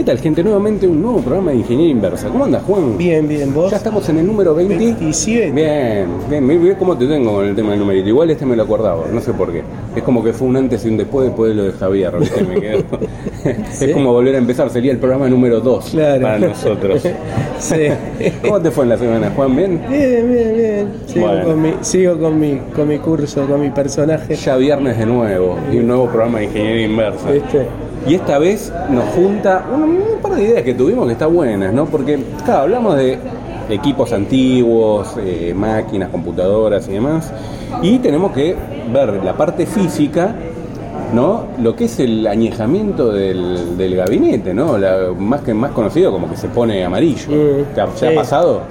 ¿Qué tal, gente? Nuevamente un nuevo programa de Ingeniería Inversa. ¿Cómo andas, Juan? Bien, bien, vos. Ya estamos en el número 20. 27. Bien, bien, mira cómo te tengo con el tema del numerito. Igual este me lo acordaba, no sé por qué. Es como que fue un antes y un después después de lo de Javier, ¿viste? Me quedo. ¿Sí? Es como volver a empezar, sería el programa número 2 Claro. para nosotros. Sí. ¿Cómo te fue en la semana, Juan? ¿Bien? Bien, bien, bien. Sigo, Bueno. con, mi, sigo con, mi, con mi curso, con mi personaje. Ya viernes de nuevo y un nuevo programa de Ingeniería Inversa. ¿Viste? Y esta vez nos junta un, un par de ideas que tuvimos que están buenas, ¿no? Porque, claro, hablamos de equipos antiguos, eh, máquinas, computadoras y demás, y tenemos que ver la parte física, ¿no? Lo que es el añejamiento del, del gabinete, ¿no? La- más que más conocido como que se pone amarillo. Mm, ¿Te ha, pasado?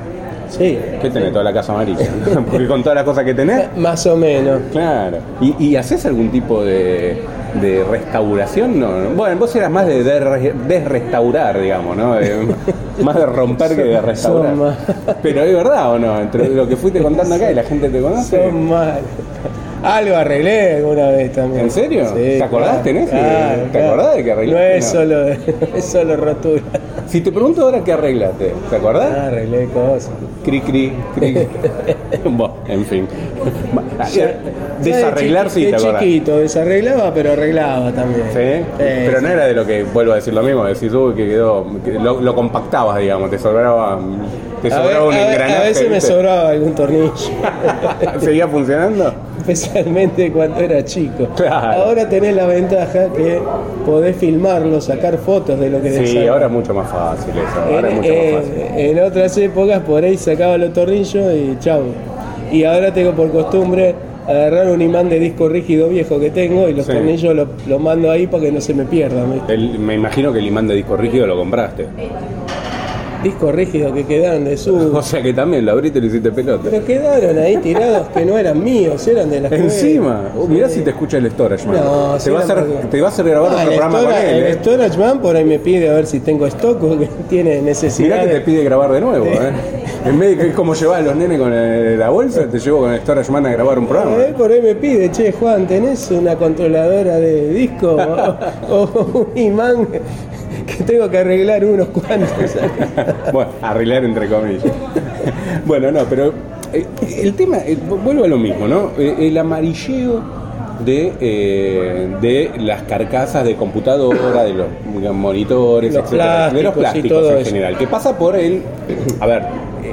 Sí, ¿Qué tenés toda la casa amarilla? Porque con todas las cosas que tenés. más o menos. Claro. ¿Y, y haces algún tipo de, de restauración? No, no. Bueno, vos eras más de der- desrestaurar, digamos, ¿no? De- más de romper que de restaurar. Son Pero es verdad o no, entre lo que fuiste contando acá y la gente te conoce. Son mal. Algo arreglé alguna vez también. ¿En serio? Sí, ¿Te acordás, claro, tenés? claro, ¿Te claro. acordás de que? No es, solo, no es solo rotura. Si te pregunto ahora qué arreglaste, ¿te acordás? Ah, arreglé cosas. Cri, cri, cri. bueno, en fin. Desarreglar sí, de te acordás. Chiquito, desarreglaba, pero arreglaba también. ¿Sí? Pero no era de lo que, vuelvo a decir lo mismo, decís, uy, que quedó, que lo, lo compactabas, digamos, te sobraba, te A, sobraba un ver- engranaje. a veces me sobraba algún tornillo. ¿Seguía funcionando? Especialmente cuando era chico. Claro. Ahora tenés la ventaja que podés filmarlo, sacar fotos de lo que Sí, ahora es mucho más fácil eso, en, ahora es mucho eh, más fácil. en otras épocas por ahí sacaba los tornillos y chau. Y ahora tengo por costumbre agarrar un imán de disco rígido viejo que tengo y los Sí. tornillos los mando ahí para que no se me pierdan. El- me imagino que el imán de disco rígido lo compraste. Discos rígidos que quedaron de su... O sea que también lo abriste y le hiciste pelota. Pero quedaron ahí tirados que no eran míos, eran de la Encima, mirá Sí. si te escucha el storage man. No, te, sí, va a hacer, te va a hacer grabar Ah, otro el programa con Storage- él. El ¿eh? Storage Man por ahí me pide a ver si tengo stock o que tiene necesidad. Mirá que te pide grabar de nuevo, ¿eh? En vez de que es como llevar a los nenes con el- la bolsa, te llevo con el storage man a grabar un programa. Él por ahí me pide, che Juan, ¿tenés una controladora de disco o, o un imán tengo que arreglar unos cuantos? bueno, arreglar entre comillas. bueno, no, pero eh, el tema, eh, vuelvo a lo mismo, ¿no? Eh, el amarilleo de, eh, de las carcasas de computadora, de los monitores, Los etcétera, de los plásticos plásticos en eso. general, que pasa por el, a ver,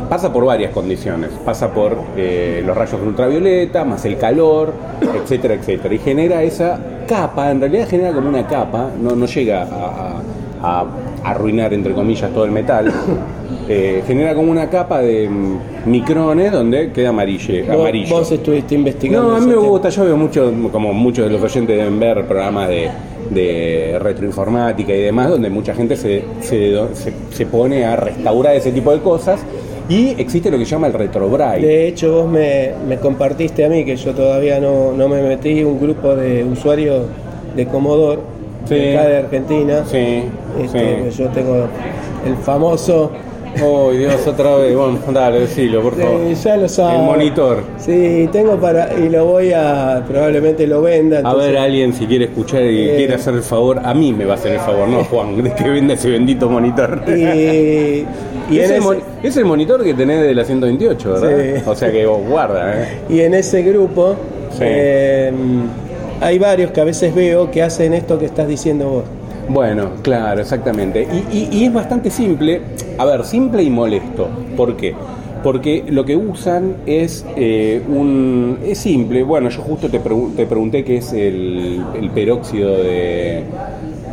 pasa por varias condiciones, pasa por eh, los rayos ultravioleta, más el calor, etcétera, etcétera, y genera esa capa, en realidad genera como una capa, no, no llega a, a- arruinar, entre comillas, todo el metal, eh, genera como una capa de mm, micrones donde queda amarille, Vos, amarillo. vos estuviste investigando. No, a mí me gusta, yo veo mucho, como muchos de los oyentes deben ver programas de, de retroinformática y demás, donde mucha gente se, se, se- se pone a restaurar ese tipo de cosas y existe lo que se llama el retrobrite. De hecho, vos me, me compartiste a mí, que yo todavía no, no me metí, un grupo de usuarios de Commodore, Sí. acá de Argentina. Sí, Este, pues Yo tengo el famoso, Oh, Dios, otra vez. Bueno, dale, decilo, por favor. ya lo sabes. El monitor. Sí, tengo para, y lo voy a, probablemente lo venda. A ver, alguien si quiere escuchar y Eh. quiere hacer el favor, a mí me va a hacer el favor, no Juan, de que venda ese bendito monitor. Y, y es, el ese, mon- es el monitor que tenés de la 128, ¿verdad? Sí. O sea que vos guarda, ¿eh? y en ese grupo Sí. eh, hay varios que a veces veo que hacen esto que estás diciendo vos. Bueno, claro, exactamente. Y, y- y es bastante simple, a ver, simple y molesto. ¿Por qué? Porque lo que usan es eh, un... Es simple, bueno, yo justo te, te pregunté qué es el, el peróxido de...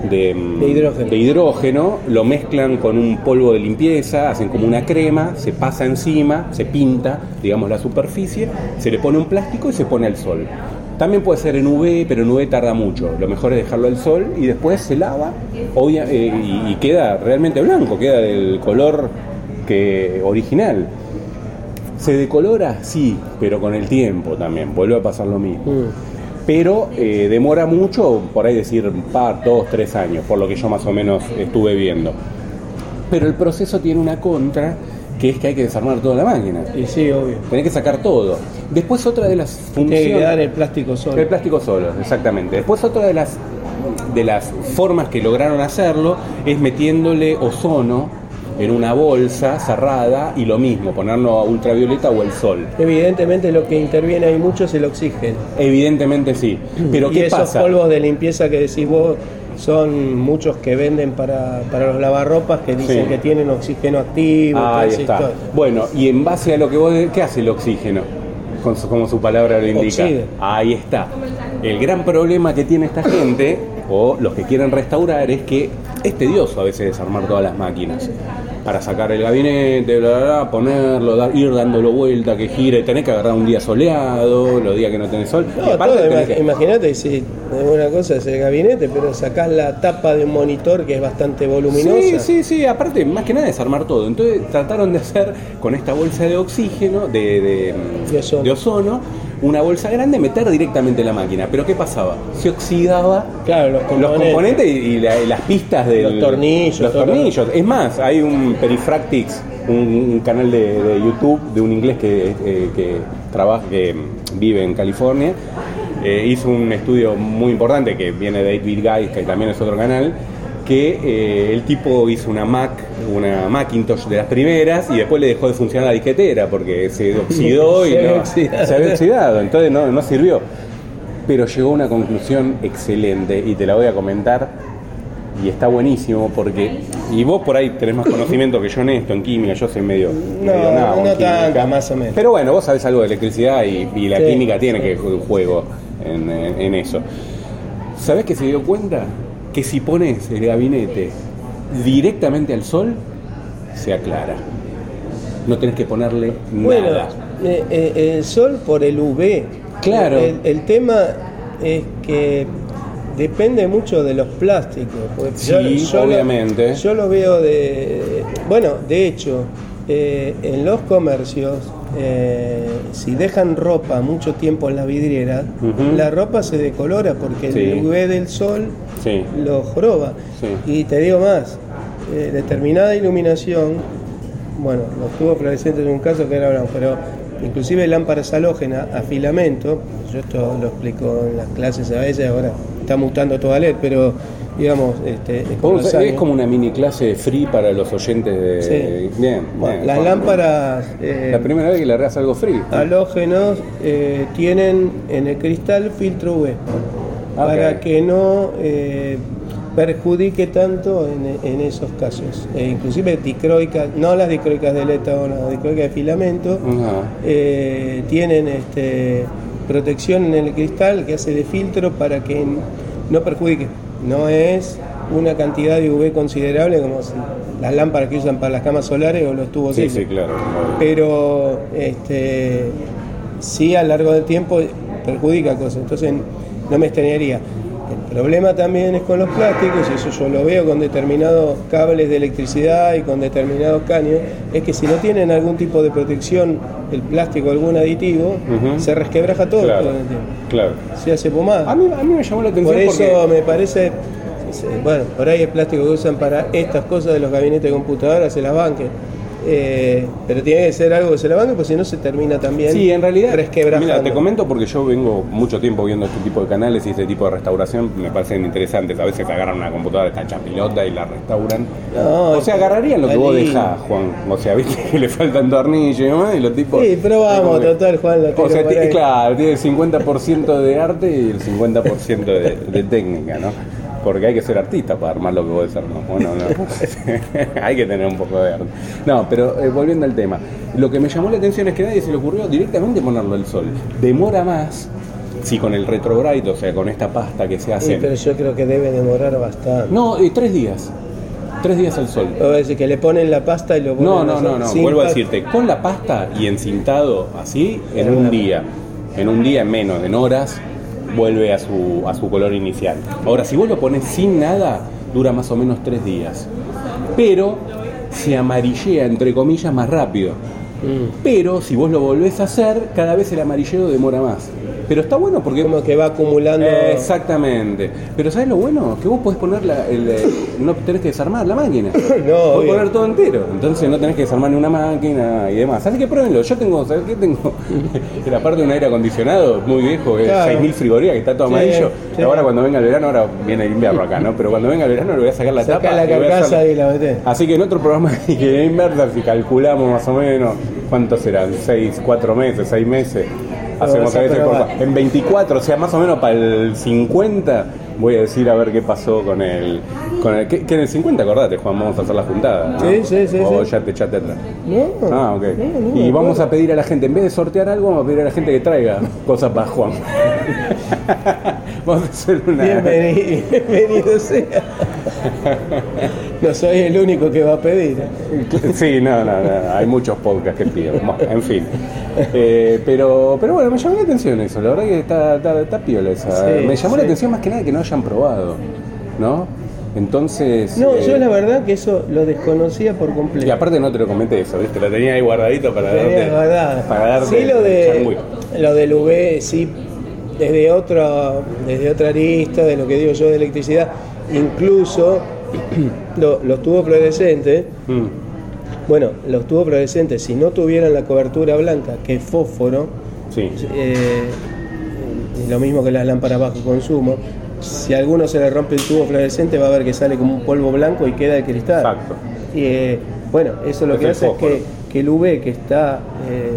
De, mm, De hidrógeno. de hidrógeno, lo mezclan con un polvo de limpieza, hacen como una crema, se pasa encima, se pinta, digamos, la superficie, se le pone un plástico y se pone al sol. También puede ser en UV, pero en UV tarda mucho. Lo mejor es dejarlo al sol y después se lava obvia- eh, y, y queda realmente blanco, queda del color que original. ¿Se decolora? Sí, pero con el tiempo también, vuelve a pasar lo mismo. Mm. Pero eh, demora mucho, por ahí decir un par, dos, tres años, por lo que yo más o menos estuve viendo. Pero el proceso tiene una contra, que es que hay que desarmar toda la máquina. Y sí, obvio. Tenés que sacar todo. Después otra de las Tiene que quedar funciones... el plástico solo. El plástico solo, exactamente. Después otra de las de las formas que lograron hacerlo es metiéndole ozono en una bolsa cerrada y lo mismo, ponerlo a ultravioleta o el sol. Evidentemente lo que interviene ahí mucho es el oxígeno. Evidentemente sí. Pero y ¿qué esos pasa? polvos de limpieza que decís vos son muchos que venden para, para los lavarropas que dicen Sí. que tienen oxígeno activo. toda Ahí está. historia. Bueno, y en base a lo que vos... ¿Qué hace el oxígeno? Con su- como su palabra lo indica. Ahí está. El gran problema que tiene esta gente, o los que quieren restaurar, es que es tedioso a veces desarmar todas las máquinas. Para sacar el gabinete, bla, bla, bla, ponerlo, dar- ir dándolo vuelta, que gire, tenés que agarrar un día soleado, los días que no tenés sol. No, todo, tenés que- imagínate si una cosa es el gabinete, pero sacás la tapa de un monitor que es bastante voluminosa. Sí, sí, sí, aparte, más que nada desarmar todo. Entonces trataron de hacer con esta bolsa de oxígeno, de, de, De ozono. de ozono, una bolsa grande, meter directamente en la máquina. Pero ¿qué pasaba? Se oxidaba Claro, los los componentes. y, y la- y las pistas de Los tornillos, Los tornillos. Es más, hay un Perifractics, un, un canal de, de YouTube de un inglés que, eh, que trabaja, que vive en California. Eh, hizo un estudio muy importante que viene de 8-Bit Guys, que también es otro canal, que eh, el tipo hizo una Mac, una Macintosh de las primeras y después le dejó de funcionar la disquetera porque se oxidó y Se había no- oxidado. se había oxidado, entonces no, no sirvió. Pero llegó a una conclusión excelente y te la voy a comentar y está buenísimo porque y vos por ahí tenés más conocimiento que yo en esto, en química, yo soy medio, No, medio en no tanto, más o menos. Pero bueno, vos sabés algo de electricidad y, y la Sí. química tiene que un juego en, en- en eso. ¿Sabés que se dio cuenta? Que si pones el gabinete directamente al sol, se aclara. No tenés que ponerle Bueno, nada. eh, eh, el sol por el UV. Claro. El, el tema es que depende mucho de los plásticos. porque Sí, obviamente. yo lo veo de. Bueno, de hecho, eh, en los comercios, eh, si dejan ropa mucho tiempo en la vidriera, la ropa se decolora porque Sí. el UV del sol Sí. lo joroba. Sí. Y te digo más, eh, determinada iluminación, bueno, los tubos fluorescentes en un caso que era pero inclusive lámparas halógenas a filamento, yo esto lo explico en las clases a veces, ahora está mutando toda LED, pero digamos, este, es años- como una mini clase free para los oyentes de. Sí. Bien, Bueno, bien, las lámparas eh, La primera vez que le hagas algo free. halógenos eh, tienen en el cristal filtro UV para que no eh, perjudique tanto en, en esos casos. Eh, inclusive dicroicas, no las dicroicas de leta o las dicroicas de filamento, eh, tienen este, protección en el cristal que hace de filtro para que no perjudique. No es una cantidad de UV considerable como las lámparas que usan para las camas solares o los tubos Sí, sí, claro. pero este, sí a lo largo del tiempo perjudica cosas, entonces no me extrañaría. El problema también es con los plásticos, y eso yo lo veo con determinados cables de electricidad y con determinados caños, es que si no tienen algún tipo de protección, el plástico, algún aditivo, se resquebraja todo, Claro, todo el tiempo. claro. Se hace pomada. A mí, a mí me llamó la atención Por eso porque. me parece, bueno, por ahí el plástico que usan para estas cosas de los gabinetes de computadoras se las banquen. Eh, pero tiene que ser algo que se la banque, porque si no se termina también Sí, en realidad, mira, te comento porque yo vengo mucho tiempo viendo este tipo de canales y este tipo de restauración me parecen interesantes. A veces agarran una computadora que está hecha pelota y la restauran. No, o sea, agarrarían lo que vos dejás, Juan. O sea, viste que le faltan tornillos y demás, y los tipos. Sí, pero vamos, que- total, Juan, la O sea, claro, tiene el 50% de arte y el 50% de, de técnica, ¿no? Porque hay que ser artista para armar lo que vos desarmás. Bueno, no. hay que tener un poco de arte. No, pero eh, volviendo al tema. Lo que me llamó la atención es que a nadie se le ocurrió directamente ponerlo al sol. Demora más si con el retrobrite, o sea, con esta pasta que se Sí, hace. pero yo creo que debe demorar bastante. No, eh, tres días. Tres días al sol. O decir, que le ponen la pasta y lo ponen No, no, no, no. Vuelvo a decirte, con la pasta y encintado así, en un día, en un día en menos, en horas, vuelve a su, a su color inicial. Ahora, si vos lo pones sin nada, dura más o menos tres días. Pero se amarillea, entre comillas, más rápido. Mm. Pero si vos lo volvés a hacer, cada vez el amarilleo demora más. Pero está bueno porque... Como que va acumulando. Eh, exactamente. Pero ¿sabes lo bueno? Que vos podés poner la, el, no tenés que desarmar la máquina. no, Podés obvio. poner todo entero. Entonces no tenés que desarmar ni una máquina y demás. Así que pruébenlo. Yo tengo, ¿sabes qué tengo? en la parte de un aire acondicionado muy viejo, que es Claro. 6000 frigorías, que está todo Sí, amarillo. sí. Y ahora cuando venga el verano, ahora viene el invierno acá, ¿no? Pero cuando venga el verano le voy a sacar la Sacá tapa. la carcasa y la metés. Así que en otro programa de inversa, si calculamos más o menos, ¿cuántos serán? ¿Seis, cuatro meses, seis meses? Hacemos a veces por- En 24, o sea, más o menos para el 50, voy a decir a ver qué pasó con el. Con el que, que en el 50, acordate, Juan, vamos a hacer la juntada. ¿no? Sí, sí, sí, O sí. ya te echaste atrás. No. Ah, ok. No, no, y vamos a pedir a la gente, en vez de sortear algo, vamos a pedir a la gente que traiga cosas para Juan. una. Bienvenido, bienvenido sea. No soy el único que va a pedir. Sí, no, no, no, hay muchos podcasts que piden. En fin. Eh, pero, pero bueno, me llamó la atención eso, la verdad que está, está, está piola esa. Sí, me llamó la atención más que nada que no hayan probado, ¿no? Entonces. No, eh, yo la verdad que eso lo desconocía por completo. Y aparte no te lo comenté eso, ¿viste? Lo tenía ahí guardadito para darte. Para darte Sí, lo de lo del UV, sí, desde otro, desde otra arista, de lo que digo yo de electricidad, incluso lo- los tubos fluorescentes, Mm, bueno, los tubos fluorescentes, si no tuvieran la cobertura blanca, que es fósforo, sí. eh, lo mismo que las lámparas bajo consumo, si a alguno se le rompe el tubo fluorescente va a ver que sale como un polvo blanco y queda el cristal. Exacto. Y eh, bueno, eso lo Es que hace es que, que el UV que está, eh,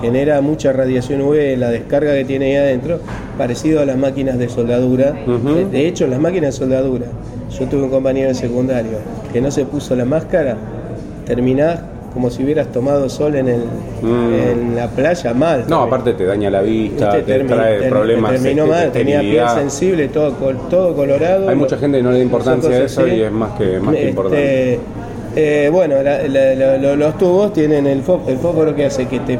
que genera mucha radiación UV, la descarga que tiene ahí adentro, parecido a las máquinas de soldadura. De, de hecho, las máquinas de soldadura, yo tuve un compañero en secundario que no se puso la máscara, terminás como si hubieras tomado sol en, el, Mm. en la playa mal. No, aparte te daña la vista, te termi- trae ter- problemas. terminó este, de mal, tenía piel sensible, todo, todo colorado. Hay mucha gente que no le da importancia a eso y es más que, más que Este, importante. Eh, bueno, la- la- la- lo- los tubos tienen el, fó- el fósforo que hace que te,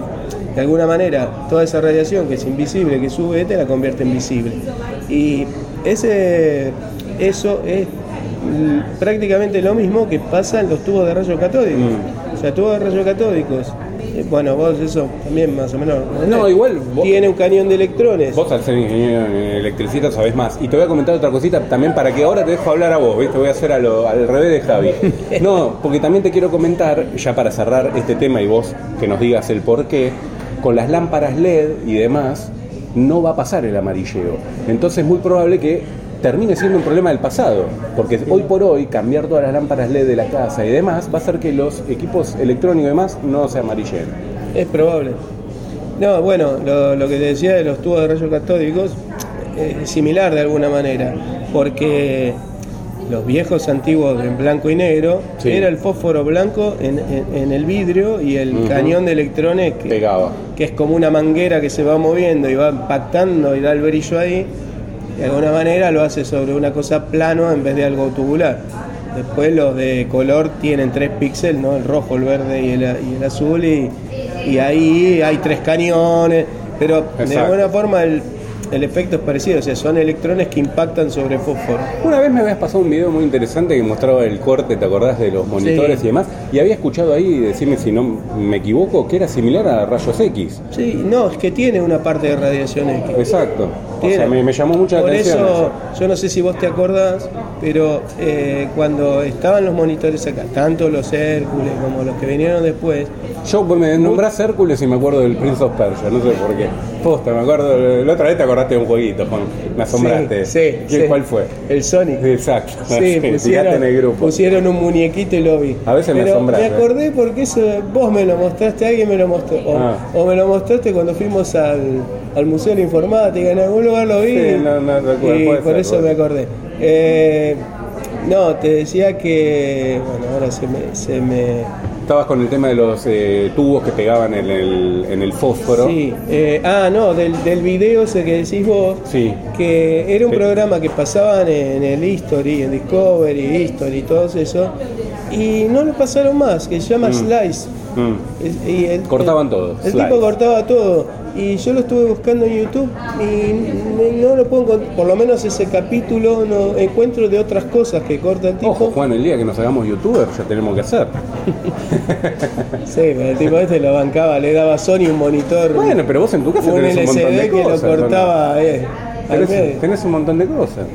de alguna manera, toda esa radiación que es invisible, que sube, te la convierte en visible. Y ese, eso es prácticamente lo mismo que pasa en los tubos de rayos catódicos. Mm. O sea, tubos de rayos catódicos. Eh, Bueno, vos eso también más o menos. No, igual vos- Tiene un cañón de electrones. Vos al ser ingeniero en electricista sabés más. Y te voy a comentar otra cosita también para que ahora te dejo hablar a vos, ¿viste? Voy a hacer a lo- al revés de Javi. No, porque también te quiero comentar, ya para cerrar este tema y vos que nos digas el por qué, con las lámparas LED y demás, no va a pasar el amarilleo. Entonces es muy probable que termine siendo un problema del pasado, porque hoy por hoy cambiar todas las lámparas LED de la casa y demás va a hacer que los equipos electrónicos y demás no se amarillen. Es probable. No, bueno, lo, lo que te decía de los tubos de rayos catódicos eh, es similar de alguna manera, porque los viejos antiguos en blanco y negro Sí. era el fósforo blanco en, en- en el vidrio y el cañón de electrones que, Pegaba. que es como una manguera que se va moviendo y va impactando y da el brillo ahí. De alguna manera lo hace sobre una cosa plano en vez de algo tubular. Después los de color tienen tres píxeles, ¿no? el rojo, el verde y el, y el azul, y, y ahí hay tres cañones, pero de alguna forma el, el efecto es parecido, o sea, son electrones que impactan sobre fósforo. Una vez me habías pasado un video muy interesante que mostraba el corte, ¿te acordás de los monitores Sí. y demás? Y había escuchado ahí, decime si no me equivoco, que era similar a rayos X. Sí, no, es que tiene una parte de radiación X. Exacto. O sea, me, me llamó mucho la Por atención. eso, eso. yo no sé si vos te acordás, pero eh, cuando estaban los monitores acá, tanto los Hércules como los que vinieron después, Yo pues, me nombrás Hércules y me acuerdo del Prince of Persia, no sé por qué. Posta, me acuerdo, la otra vez te acordaste un jueguito, Juan. Me asombraste. Sí, sí, ¿Qué- sí. ¿Cuál fue? el Sonic. Exacto. Sí, pusieron, en el grupo. pusieron un muñequito y lo vi. A veces me Pero asombra, Me ¿eh? acordé porque eso vos me lo mostraste, alguien me lo mostró. O, Ah. o me lo mostraste cuando fuimos al, al Museo de la Informática, en algún lugar lo vi. Sí, no, no recuerdo, y por ser, eso me acordé. Eh, no, te decía que. Bueno, ahora se me. Se me Estabas con el tema de los eh, tubos que pegaban en el, en el fósforo. Sí, eh, ah, no, del, del video ese que decís vos, Sí. que era un Sí. programa que pasaban en el History, en Discovery, History y todo eso, y no lo pasaron más, que se llama Slice. Mm. Y el- Cortaban todo, El slice. tipo cortaba todo. Y yo lo estuve buscando en YouTube y no lo puedo encontrar, por lo menos ese capítulo no encuentro de otras cosas que corta el tipo. Ojo, Juan, el día que nos hagamos youtubers ya tenemos que hacer. sí, pero el tipo este lo bancaba, le daba Sony un monitor. Bueno, pero vos en tu casa un tenés un montón LCD de que cosas. lo cortaba, eh, tenés un montón de cosas.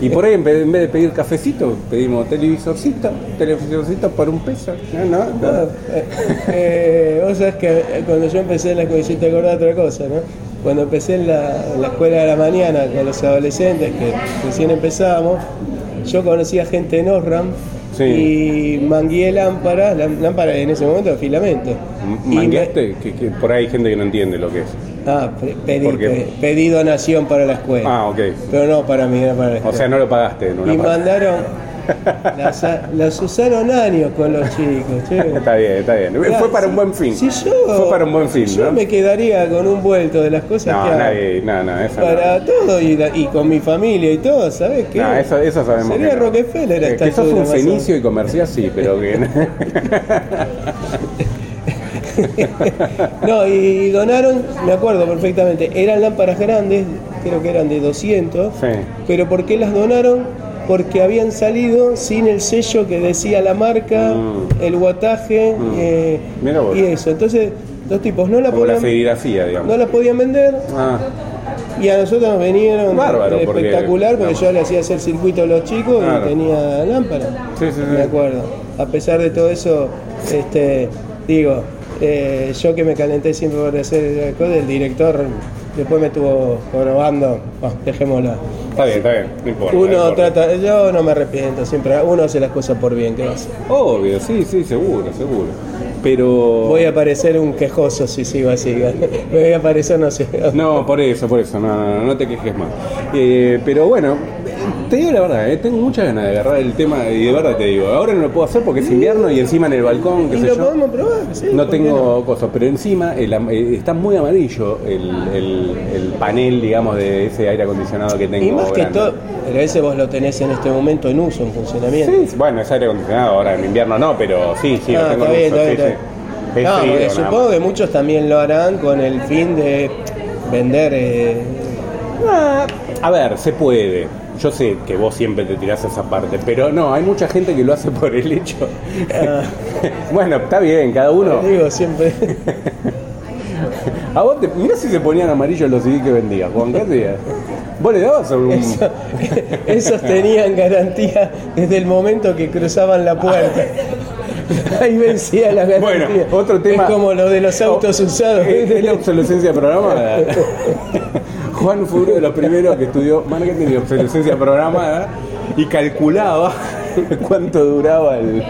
Y por ahí en vez, en vez de pedir cafecito, pedimos televisorcito, televisorcito por un peso. No, no, no. Eh, eh, vos sabés que cuando yo empecé en la escuela, te acordás otra cosa, ¿no? Cuando empecé en la, en la escuela de la mañana con los adolescentes, que recién empezábamos, yo conocía gente en Osram Sí. y mangué lámparas, lá- lámparas en ese momento filamento. Y me- Mangueaste, que, que por ahí hay gente que no entiende lo que es. Ah, pe- pedí, pedí donación para la escuela. Ah, ok. Pero no para mí, era para la O escuela. sea, no lo pagaste en una y parte. mandaron, las, las usaron años con los chicos, che. Está bien, está bien. Fue para un buen fin. Si yo, Fue para un buen fin, yo ¿no? me quedaría con un vuelto de las cosas No, que hago. nadie, no, no, eso Para no. todo y, la- y con mi familia y todo, ¿sabes qué? No, eso, eso sabemos Sería que. Rockefeller Eh, esta Que sos un o fenicio y comercial, sí, pero que... No, y donaron, me acuerdo perfectamente, eran lámparas grandes, creo que eran de 200, Sí. pero ¿por qué las donaron? Porque habían salido sin el sello que decía la marca, Mm. el guataje Mm. eh, y eso. Entonces, los tipos no la, Como la podían, digamos. no la podían vender Ah, y a nosotros nos vinieron Bárbaro, espectacular porque yo le hacía hacer circuito a los chicos Claro. y tenía lámpara. Sí, sí, sí. Me acuerdo. A pesar de todo eso, este, digo, eh, yo que me calenté siempre por hacer cosas, el director después me estuvo probando, oh, dejémoslo. está bien, está bien, no importa. no Uno importa. trata, yo no me arrepiento, siempre uno hace las cosas por bien, ¿qué va a hacer? Obvio, sí, sí, seguro, seguro. Pero... Voy a parecer un quejoso si sigo así. Me voy a parecer, no sé. No, por eso, por eso, no, no, no, no te quejes más. Eh, pero bueno, te digo la verdad, eh, tengo muchas ganas de agarrar el tema y de verdad te digo, ahora no lo puedo hacer porque es invierno y encima en el balcón, qué sé lo yo. podemos probar, sí. No ¿por qué tengo cosas, pero encima el am- eh, está muy amarillo el, el- el panel, digamos, de ese aire acondicionado que tengo. Y más que grande. todo, pero ese vos lo tenés en este momento en uso, en funcionamiento. Sí, bueno, es aire acondicionado ahora en invierno no, pero sí, sí, lo Ah, tengo está en bien, uso, está sí, bien, sí. Es No, frío, porque nada supongo más. que muchos también lo harán con el fin de vender. eh, Ah, a ver, se puede. Yo sé que vos siempre te tirás a esa parte, pero no, hay mucha gente que lo hace por el hecho. Ah. bueno, está bien, cada uno. Digo, siempre. A vos te, mirá si se ponían amarillos los CD que vendías, Juan, ¿qué hacías? Vos le dabas un. Eso- esos tenían garantía desde el momento que cruzaban la puerta. Ahí vencía la garantía. Bueno, otro tema- Es como lo de los autos usados. ¿Es es la obsolescencia programada? Juan fue uno de los primeros que estudió marketing y obsolescencia programada y calculaba cuánto duraba el,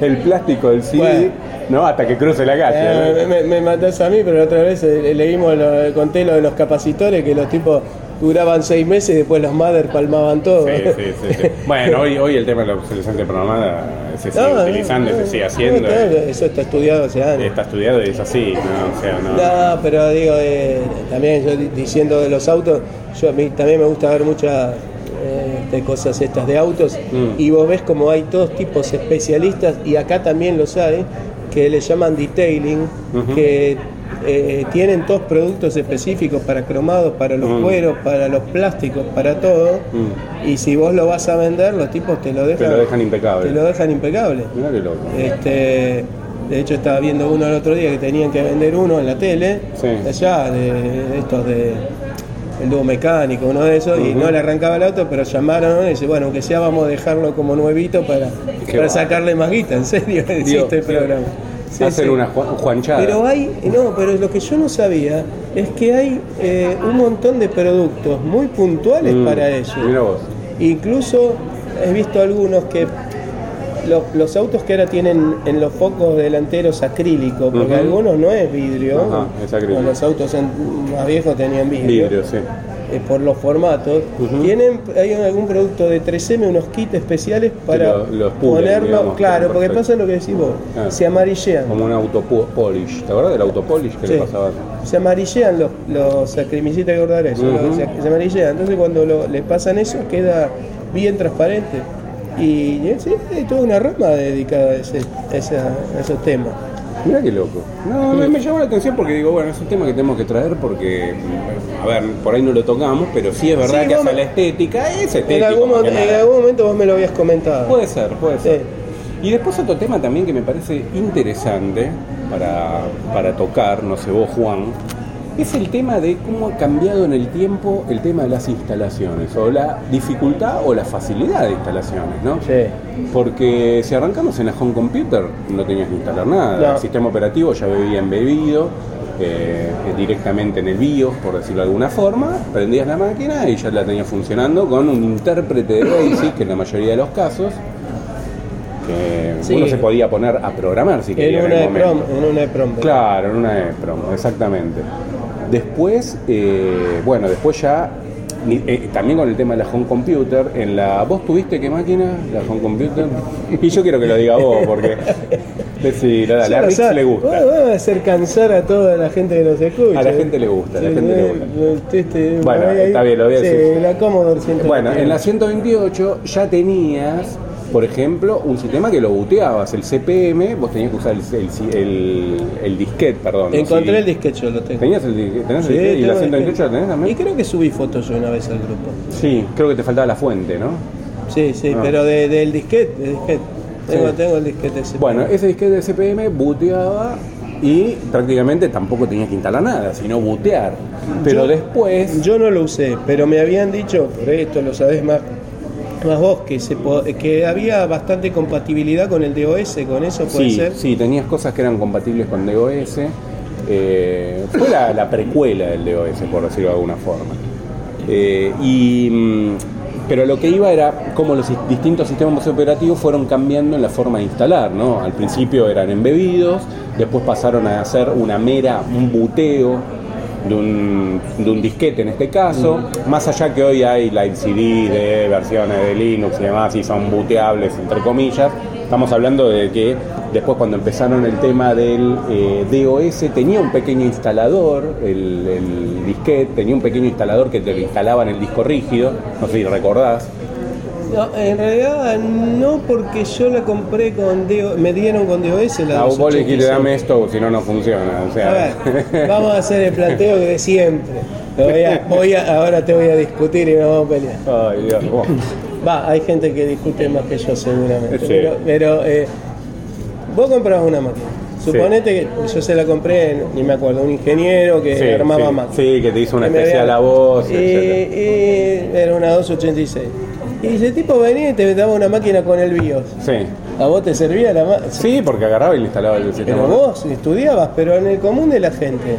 el plástico del CD, Bueno. ¿no? Hasta que cruce la calle. Eh, me, me matás a mí, pero la otra vez eh, leímos, lo, conté lo de los capacitores, que los tipos duraban seis meses y después los madres palmaban todo. Sí, sí, sí, sí. Bueno, hoy, hoy el tema de la obsolescencia programada se sigue No, utilizando, no, se sigue haciendo. Eso está estudiado hace años. Está estudiado y es así, ¿no? O sea, no. No, pero digo, eh, también yo di- diciendo de los autos, yo a mí también me gusta ver muchas eh, de cosas estas de autos Mm. y vos ves como hay todos tipos especialistas y acá también los hay que le llaman detailing, que eh, tienen todos productos específicos para cromados, para los Mm. cueros, para los plásticos, para todo. Mm. Y si vos lo vas a vender, los tipos te lo Te dejan, lo dejan impecable. te lo dejan impecable. Mirá qué loco. Este, de hecho estaba viendo uno el otro día que tenían que vender uno en la tele, Sí. allá, de, de estos de el dúo mecánico, uno de esos, y no le arrancaba el auto, pero llamaron y dice, bueno, aunque sea vamos a dejarlo como nuevito para, sacarle más guita, en serio, existe el programa. Sí, Hacer sí. una ju- juanchada. Pero hay, no, pero lo que yo no sabía es que hay eh, un montón de productos muy puntuales Mm, para ello. Mira vos. Incluso he visto algunos que los, los autos que ahora tienen en los focos delanteros acrílico, porque algunos no es vidrio, Ajá, es acrílico. Los autos más viejos tenían vidrio, Vidrio, sí. Eh, por los formatos, tienen hay algún producto de 3M, unos kits especiales para lo- ponerlo, digamos, claro, porque pasa lo que decís vos, Ah. se amarillean. Como un auto pu- polish. ¿Te acuerdas del auto polish que Sí. le pasaba? Se amarillean los, los acrimicitas de gordares, Ujú. se, se amarillean. Entonces cuando lo- le pasan eso queda bien transparente. Y sí, hay toda una rama dedicada a, ese, a esa- a esos temas. Mira qué loco. No, me, me llamó la atención porque digo, bueno, es un tema que tenemos que traer porque, a ver, por ahí no lo tocamos, pero sí es verdad Sí, que me- la estética es estético. En algún, en momento vos me lo habías comentado. Puede ser, puede Sí. ser. Y después otro tema también que me parece interesante para, para tocar, no sé vos Juan, es el tema de cómo ha cambiado en el tiempo el tema de las instalaciones, o la dificultad o la facilidad de instalaciones, ¿no? Sí. Porque si arrancamos en la home computer no tenías que instalar nada, No. el sistema operativo ya bebía embebido eh, directamente en el BIOS, por decirlo de alguna forma, prendías la máquina y ya la tenías funcionando con un intérprete de BASIC, que en la mayoría de los casos Sí. uno se podía poner a programar si quería En en una el momento. en una EPROM. Claro, en una EPROM, exactamente. Después, eh, bueno, después ya, eh, también con el tema de la home computer, en la ¿vos tuviste qué máquina? La home computer. Y yo quiero que lo diga vos, porque sí, la, la le gusta. A hacer cansar a toda la gente que nos escucha. A la gente le gusta, a la Sí, gente le eh, gusta. este, Bueno, ahí- está bien, lo voy a sí, decir. la Commodore 128. Bueno, en la 128 ya tenías, por ejemplo, un sistema que lo booteabas, el CPM, vos tenías que usar el, el, el- el disquete, perdón. Encontré el disquete, yo lo tengo. ¿Tenías el, disquete? ¿Tenés Sí, el disquete? ¿Y la tengo el 128 la tenés disquete. Y también? creo que subí fotos yo una vez al grupo. Sí, creo que te faltaba la fuente, ¿no? Sí, sí, Ah. pero de- del disquete, del disquete. Tengo, Sí. tengo el disquete ese. Bueno, ese disquete de CPM booteaba y prácticamente tampoco tenías que instalar nada, sino bootear. Pero Yo- después... Yo no lo usé, pero me habían dicho, por esto lo sabés más, más vos, que, se que había bastante compatibilidad con el DOS, con eso puede Sí, ser. sí, tenías cosas que eran compatibles con DOS. eh, fue la, la precuela del DOS, por decirlo de alguna forma. Eh, y, mm, pero lo que iba era cómo los distintos sistemas operativos fueron cambiando en la forma de instalar. ¿no? Al principio eran embebidos, después pasaron a hacer una mera, un buteo de un, de un disquete en este caso, más allá que hoy hay live CD de versiones de Linux y demás y son booteables entre comillas, estamos hablando de que después cuando empezaron el tema del eh, DOS tenía un pequeño instalador, el, el disquete tenía un pequeño instalador que te instalaba en el disco rígido, no sé si recordás. No, en realidad no, porque yo la compré con DOS, me dieron con DOS la Ah, vos le dijiste 286. dame esto, si no no funciona. O A sea, ver, vamos a hacer el planteo de siempre. Voy a- voy a- ahora te voy a discutir y nos vamos a pelear. Ay, Dios. Va, hay gente que discute más que yo seguramente. Sí. Pero, pero, eh, vos comprabas una máquina. Suponete que yo se la compré, ni me acuerdo, un ingeniero que Sí, armaba sí, máquinas. sí, que te hizo una especial había- a vos, y, y era una 286. Y ese tipo venía y te daba una máquina con el BIOS. Sí. ¿A vos te servía la máquina? Sí, porque agarraba y le instalaba el sistema. Pero vos estudiabas, pero en el común de la gente,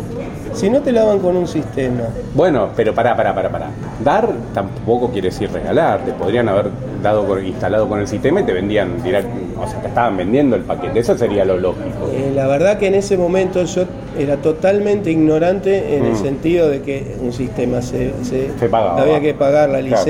si no te la daban con un sistema, Bueno, pero pará, pará, pará, pará. Dar tampoco quiere decir regalar. Te podrían haber dado con- instalado con el sistema y te vendían direct, o sea, te estaban vendiendo el paquete. Eso sería lo lógico. Eh, la verdad que en ese momento yo era totalmente ignorante en el Mm. sentido de que un sistema se, se- Se pagaba. había que pagar la Claro.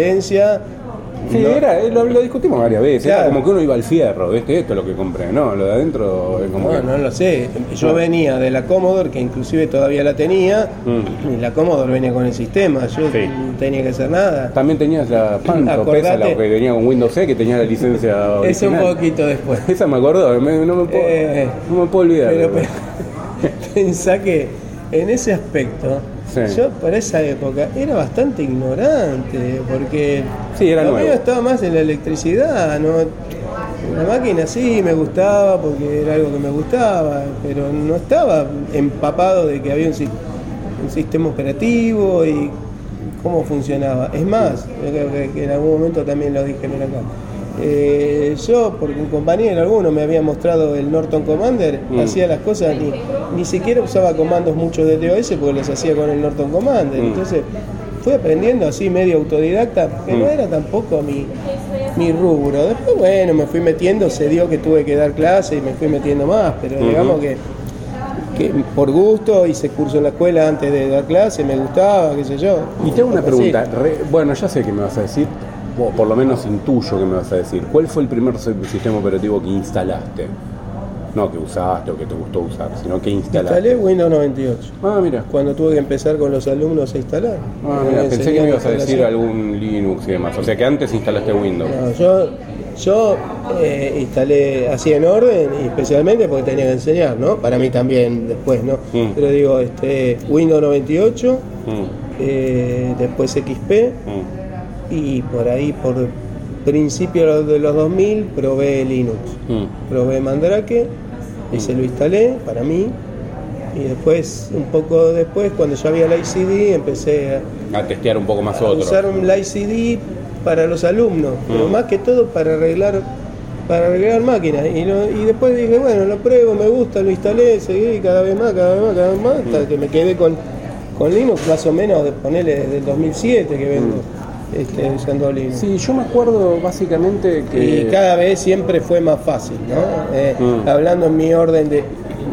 Sí, no- era, eh, lo, lo discutimos varias veces. Era como que uno iba al fierro, ¿viste? Esto es lo que compré. No, lo de adentro es como. no, que- no lo sé. Yo venía de la Commodore, que inclusive todavía la tenía, Mm. y la Commodore venía con el sistema. Yo Sí. no tenía que hacer nada. También tenías la Panto, pesa, la que venía con Windows C, que tenía la licencia Es un poquito después. Esa me acordó, me- no, me puedo, Eh, no me puedo olvidar. Pero, pero pensá que en ese aspecto, Sí. yo para esa época era bastante ignorante, porque Sí, era lo nuevo. mío estaba más en la electricidad, ¿no? La máquina sí me gustaba porque era algo que me gustaba, pero no estaba empapado de que había un, un sistema operativo y cómo funcionaba. Es más, yo creo que, que en algún momento también lo dije, mira acá. Eh, yo, porque un compañero, alguno me había mostrado el Norton Commander, Mm. hacía las cosas, ni, ni siquiera usaba comandos muchos de DOS porque los hacía con el Norton Commander. Mm. Entonces, fui aprendiendo así medio autodidacta, que no Mm. era tampoco mi, mi rubro. Después, bueno, me fui metiendo, se dio que tuve que dar clase y me fui metiendo más, pero digamos que, que por gusto hice curso en la escuela antes de dar clase, me gustaba, qué sé yo. Y te hago una pregunta. re- bueno, ya sé que me vas a decir, o por lo menos intuyo que me vas a decir. ¿Cuál fue el primer sistema operativo que instalaste? No que usaste o que te gustó usar, sino que instalaste. Instalé Windows 98. Ah, mira. Cuando tuve que empezar con los alumnos a instalar. Ah, mira, pensé que me ibas a decir algún Linux y demás. O sea que antes instalaste Windows. No, yo Yo eh, instalé así en orden, y especialmente porque tenía que enseñar, ¿no? Para mí también después, ¿no? Mm. Pero digo, este, Windows 98, Mm, eh, después XP, mm, y por ahí, por principio de los 2000, probé Linux. mm. Probé Mandrake, ese lo instalé para mí. Y después, un poco después, cuando ya había la ICD, empecé a, A testear un poco más a otro. usar la ICD para los alumnos, pero Mm. más que todo para arreglar para arreglar máquinas. Y, y después dije, bueno, lo pruebo, me gusta, lo instalé, seguí cada vez más, cada vez más, cada vez más, Mm. hasta que me quedé con, con Linux, más o menos, de ponerle desde el 2007 que vengo este. Mm. Sí, yo me acuerdo básicamente que. Y cada vez siempre fue más fácil, ¿no? Eh, Mm. Hablando en mi orden de,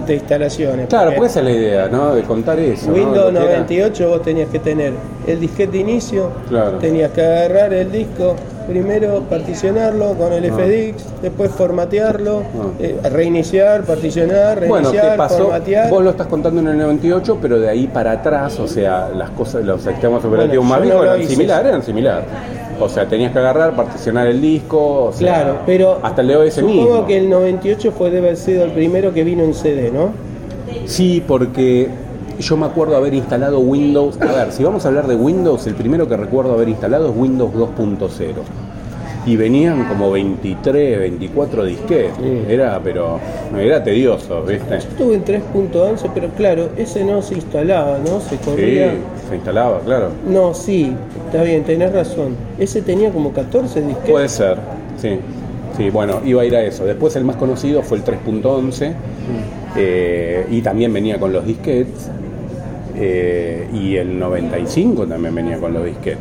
de instalaciones. Claro, pues esa es la idea, ¿no? De contar eso. Windows Lo que era- 98 vos tenías que tener el disquete de inicio, Claro. tenías que agarrar el disco, primero particionarlo con el Ah. FDX, después formatearlo, Ah. eh, reiniciar, particionar, Bueno, reiniciar, ¿qué pasó? formatear. Vos lo estás contando en el 98, pero de ahí para atrás, o sea, las cosas, los sistemas operativos Bueno, más viejos no eran similares, eran similares. O sea, tenías que agarrar, particionar el disco, o sea, Claro, pero hasta el DOS supongo mismo. que el 98 fue debe haber sido el primero que vino en CD, ¿no? Sí, porque yo me acuerdo haber instalado Windows. A ver, si vamos a hablar de Windows, el primero que recuerdo haber instalado es Windows 2.0. Y venían como 23, 24 disquetes. Sí. Era, pero era tedioso, ¿viste? Estuve en 3.11, pero claro, ese no se instalaba, ¿no? Se Sí, corría. se instalaba, claro. No, sí, está bien, tenés razón. Ese tenía como 14 disquetes. Puede ser, sí. Sí, bueno, iba a ir a eso. Después el más conocido fue el 3.11 eh, y también venía con los disquetes. Eh, y el 95 también venía con los disquetes.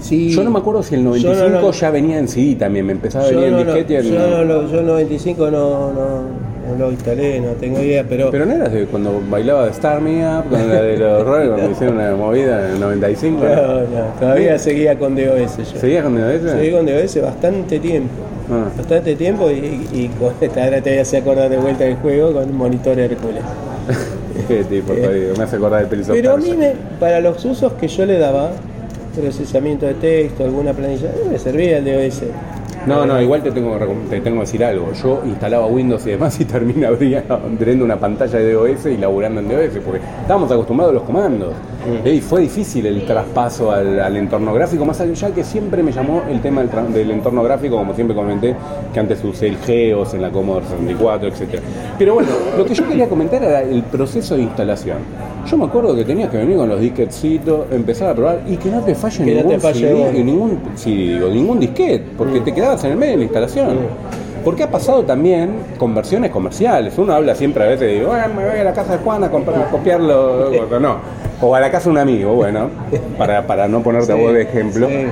Sí. Yo no me acuerdo si el Yo 95 no ya venía en CD también, me empezaba a venir no, en disquete y en- yo no lo- yo el 95 no, no, no lo instalé, no tengo idea, pero, Pero no era de cuando bailaba de Star Me Up, la de los cuando hicieron una movida en el 95. ¿no? no, no, todavía seguía con DOS yo. ¿Seguías con DOS? Seguí con DOS bastante tiempo. Ah. Bastante tiempo y, y con, ahora te voy a hacer acordar de vuelta del juego con un monitor Hércules. Qué tipo, jodido, me hace acordar Prince of Pero a mí, me, para los usos que yo le daba, procesamiento de texto, alguna planilla, mí me servía el DOS. No, no, igual te tengo, te tengo que decir algo. Yo instalaba Windows y demás y terminé abriendo teniendo una pantalla de DOS y laburando en DOS, porque estábamos acostumbrados a los comandos. Mm. Y fue difícil el traspaso al, al entorno gráfico, más allá que siempre me llamó el tema del, entorno gráfico, como siempre comenté, que antes usé el Geos en la Commodore 64, etc. Pero bueno, lo que yo quería comentar era el proceso de instalación. Yo me acuerdo que tenías que venir con los disquetcitos, empezar a probar y que no te falle Que no ningún te falle CD, ningún, sí, digo, ningún disquete, porque te en el medio de la instalación. Porque ha pasado también con versiones comerciales. Uno habla siempre a veces, digo, "Ah, me voy a la casa de Juan a, comprar, a copiarlo, o no. O a la casa de un amigo, bueno, para, para no ponerte a vos de ejemplo. sí.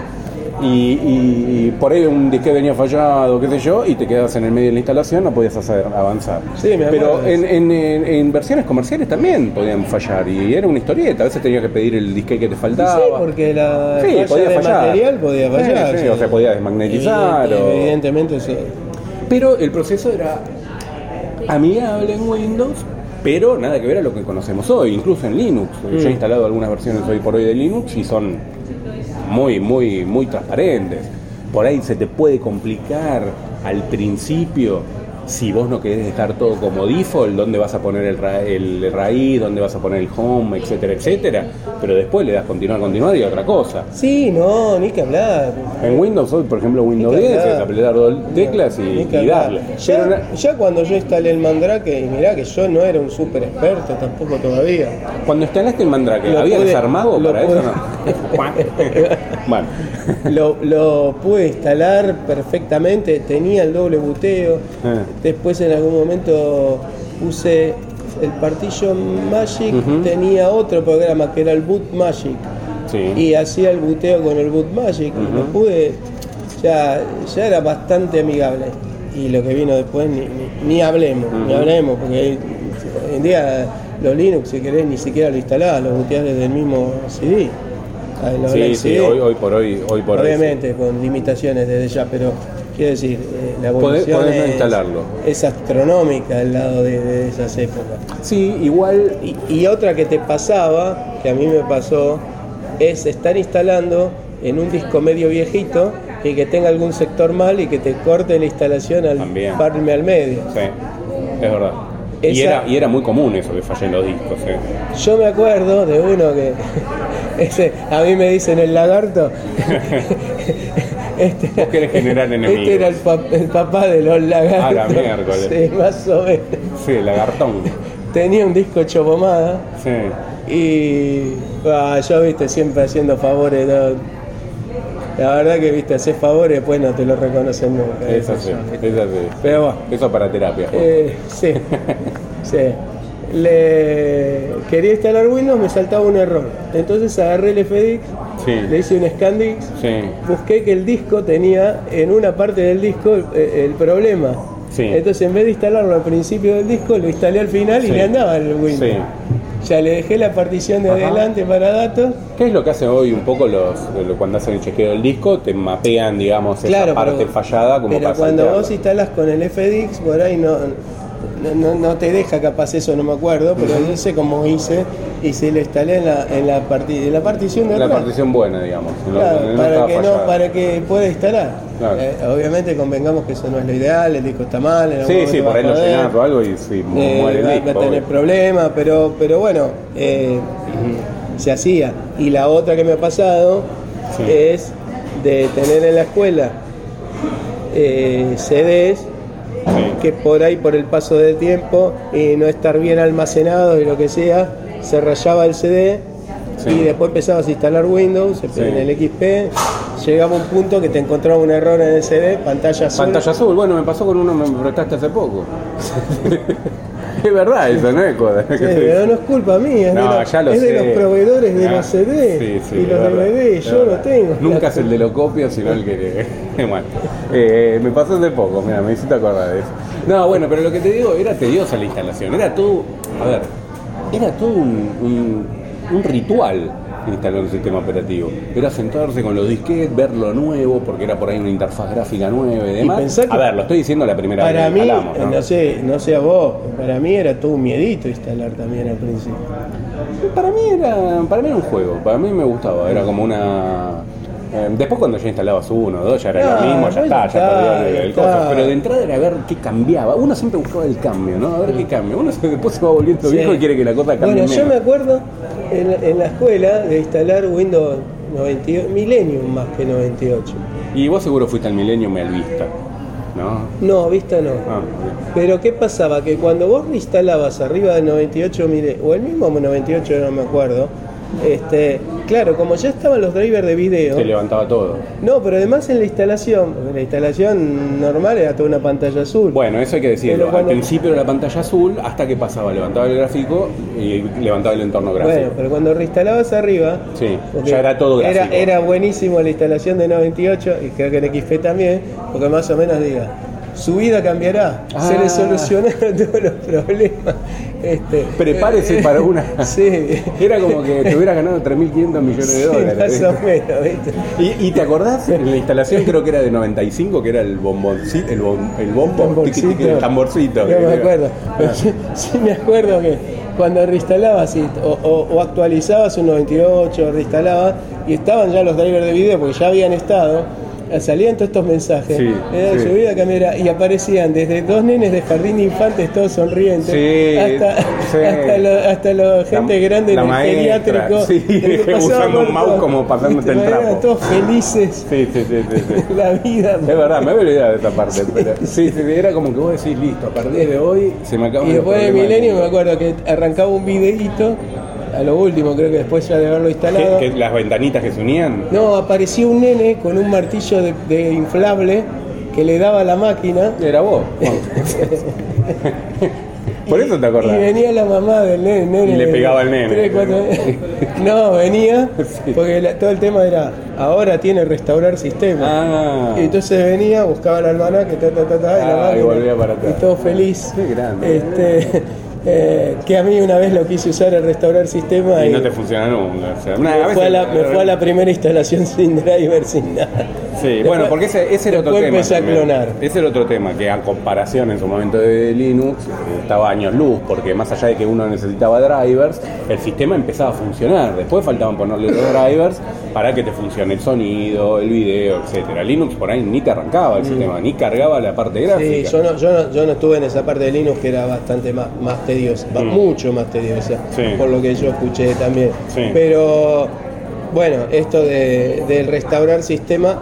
Y, y- y por ahí un disque venía fallado, qué sé yo, y te quedabas en el medio de la instalación, no podías hacer avanzar. Sí, me Pero en, en- en- en versiones comerciales también podían fallar, y era una historieta. A veces tenías que pedir el disque que te faltaba. Sí, porque la Sí, falla podía de fallar. material podía Sí, fallar. sí, o sea, podía desmagnetizar, Evidente- o- Evidentemente eso. Pero el proceso era amigable en Windows, pero nada que ver a lo que conocemos hoy, incluso en Linux. Yo he Mm. instalado algunas versiones hoy por hoy de Linux y son muy, muy, muy transparentes. Por ahí se te puede complicar al principio si vos no querés dejar todo como default, dónde vas a poner el, ra- el raíz, dónde vas a poner el home, etcétera, etcétera. Pero después le das continuar, continuar y otra cosa. Sí, no, ni que hablar. En Windows hoy, por ejemplo, Windows Ni que 10 es apretar dos teclas y, y darle. Ya, cuando yo instalé el Mandrake, y mirá que yo no era un super experto tampoco todavía. Cuando instalaste el Mandrake, Lo ¿había pude- desarmado lo para pude- eso no? bueno, Lo, lo pude instalar perfectamente, tenía el doble buteo. Ah. Después en algún momento puse el Partition Magic, Ujú. tenía otro programa que era el Boot Magic. sí. y hacía el buteo con el boot magic. Y lo pude ya, ya era bastante amigable. Y lo que vino después ni, ni, ni hablemos ni hablemos porque hoy en día los Linux si querés ni siquiera lo instalás los buteás desde el mismo CD Sí, sí, hoy, hoy por hoy, hoy por hoy, obviamente con limitaciones desde ya pero quiero decir eh, la evolución es, instalarlo. es astronómica al lado de, de esas épocas Sí, igual. y, y otra que te pasaba, que a mí me pasó, es estar instalando en un disco medio viejito y que tenga algún sector mal y que te corte la instalación al También. parme al medio. Sí, es verdad. Y era, y era muy común eso que fallen los discos. ¿eh? Yo me acuerdo de uno que ese, a mí me dicen el lagarto. Este, Vos querés generar enemigos. este era el, pa- el papá de los lagartos. Ah, la miércoles. Sí, más o menos. Sí, el lagartón. Tenía un disco hecho pomada Sí. y yo, viste, siempre haciendo favores. ¿no? La verdad que, viste, haces favores después no te lo reconocen nunca. Es así, es así. Pero bueno. Eso para terapia. Eh, sí, sí. Le quería instalar Windows, me saltaba un error. Entonces agarré el FDX, Sí. le hice un Scandix, Sí. busqué que el disco tenía en una parte del disco el, el problema. Sí. Entonces en vez de instalarlo al principio del disco, lo instalé al final y le andaba el Windows. Ya le dejé la partición de Ajá. adelante para datos. ¿Qué es lo que hacen hoy un poco los lo- cuando hacen el chequeo del disco? Te mapean, digamos, Claro, esa parte fallada como Pero para cuando vos instalás con el FDX, por ahí no, no, no- no te deja capaz eso, no me acuerdo, pero yo sé cómo hice y se lo instalé en la, en la, parti- en la partición de La atrás. partición buena, digamos. Claro, para, que no, para que pueda instalar. Claro. Eh, obviamente convengamos que eso no es lo ideal, el disco está mal. en Sí, sí, por ahí lo llenás o algo y sí, eh, muere el va, disco. va a tener problemas, pero, pero bueno, eh, se hacía. Y la otra que me ha pasado Sí. es de tener en la escuela CDs. Que por ahí por el paso del tiempo y no estar bien almacenado y lo que sea, se rayaba el CD Sí. y después empezabas a instalar Windows Sí. en el XP, llegaba un punto que te encontraba un error en el CD, pantalla azul. Pantalla azul, bueno, me pasó con uno que me prestaste hace poco. es verdad eso, no es coda. Sí, pero no es culpa mía, es, No, de, los, es de los proveedores de Ah, los CD sí, sí, y los DVD, yo lo tengo. Nunca es el de lo copio, sino el que. bueno, eh, me pasó hace poco, mira, me hiciste acordar de eso. No, bueno, pero lo que te digo, era tediosa la instalación, era todo. A ver, era todo un, un, un ritual instalar un sistema operativo. Era sentarse con los disquetes, ver lo nuevo, porque era por ahí una interfaz gráfica nueva y demás. que- a ver, lo estoy diciendo la primera Para vez mí, que instalamos, no sé, no sé a vos, para mí era todo un miedito instalar también al principio. Para mí era para mí era un juego, para mí me gustaba, era como una eh, después cuando ya instalabas uno o dos ya era lo mismo, ya no, está, ya está, perdió el, el está. coso. Pero de entrada era ver qué cambiaba. Uno siempre buscaba el cambio, ¿no? A ver qué cambia. Uno después se va volviendo Sí. viejo y quiere que la cosa cambie Bueno, yo me acuerdo en, en la escuela de instalar Windows 98, Millennium más que 98. Y vos seguro fuiste al Millennium y al Vista, ¿no? No, vista no. Ah. Pero ¿qué pasaba? Que cuando vos instalabas arriba del 98, mire, o el mismo 98, no me acuerdo, este, claro, como ya estaban los drivers de video, se levantaba todo. no, pero además en la instalación, porque la instalación normal era toda una pantalla azul. Bueno, eso hay que decirlo. Cuando- Al principio era la pantalla azul, hasta que pasaba, levantaba el gráfico y levantaba el entorno gráfico. Bueno, pero cuando reinstalabas arriba, Sí, ya era todo gráfico. era buenísimo la instalación de 98 y creo que en XP también, porque más o menos diga, su vida cambiará, se Ah. le solucionaron todos los problemas. Este, Prepárese para una. Sí. Era como que te hubieras ganado 3.500 millones de Sí, dólares. más ¿viste? o menos, ¿viste? ¿Y, y te acordás? En la instalación creo que era de 95, que era el bomboncito, el, bom, el bombo, el tamborcito. No me acuerdo. Sí, sí me acuerdo que cuando reinstalabas y- o, o- o actualizabas un 98, reinstalabas y estaban ya los drivers de video porque ya habían estado, salían todos estos mensajes. Sí, sí. vida cambiará y aparecían desde dos nenes de jardín de infantes todos sonrientes Sí, hasta, hasta, lo, hasta lo gente La- grande la en el maestra, geriátrico. sí, que le usando un mouse como pasándote el trapo. todos felices Sí, sí, sí, la vida. Es verdad, me había olvidado de esta parte. Pero sí, sí, era como que vos decís, listo, a partir de hoy se me acaban Y después de Milenio me acuerdo que arrancaba un videíto, a lo último creo que después ya de haberlo instalado. Que las ventanitas que se unían. No, apareció un nene con un martillo de, de inflable que le daba a la máquina. Era vos. Por eso te Y acordás. venía la mamá del nene. nene Y le pegaba al nene. tres, cuatro años. no, venía porque la- todo el tema era, ahora tiene restaurar sistema. Ah. Y entonces venía, buscaba el almanaque, ta, ta, ta, ta, y, la Ah, y máquina, volvía para atrás. y todo feliz. Qué grande. Este, eh, que a mí una vez lo quise usar el restaurar sistema Y y, no te funciona nunca. O sea, me, fue a veces- la, me fue a la primera instalación sin driver, sin nada. Sí, bueno, porque ese, ese era otro después tema. empecé a clonar. Ese era otro tema, que a comparación en su momento de Linux, eh, estaba años luz, porque más allá de que uno necesitaba drivers, el sistema empezaba a funcionar. Después faltaban ponerle los drivers para que te funcione el sonido, el video, etcétera. Linux por ahí ni te arrancaba el sistema, ni cargaba la parte Sí, gráfica. yo no, yo, no, yo no estuve en esa parte de Linux que era bastante más, más tediosa, Mm. mucho más tediosa, Sí. por lo que yo escuché también. Sí. Pero bueno, esto de, del restaurar sistema,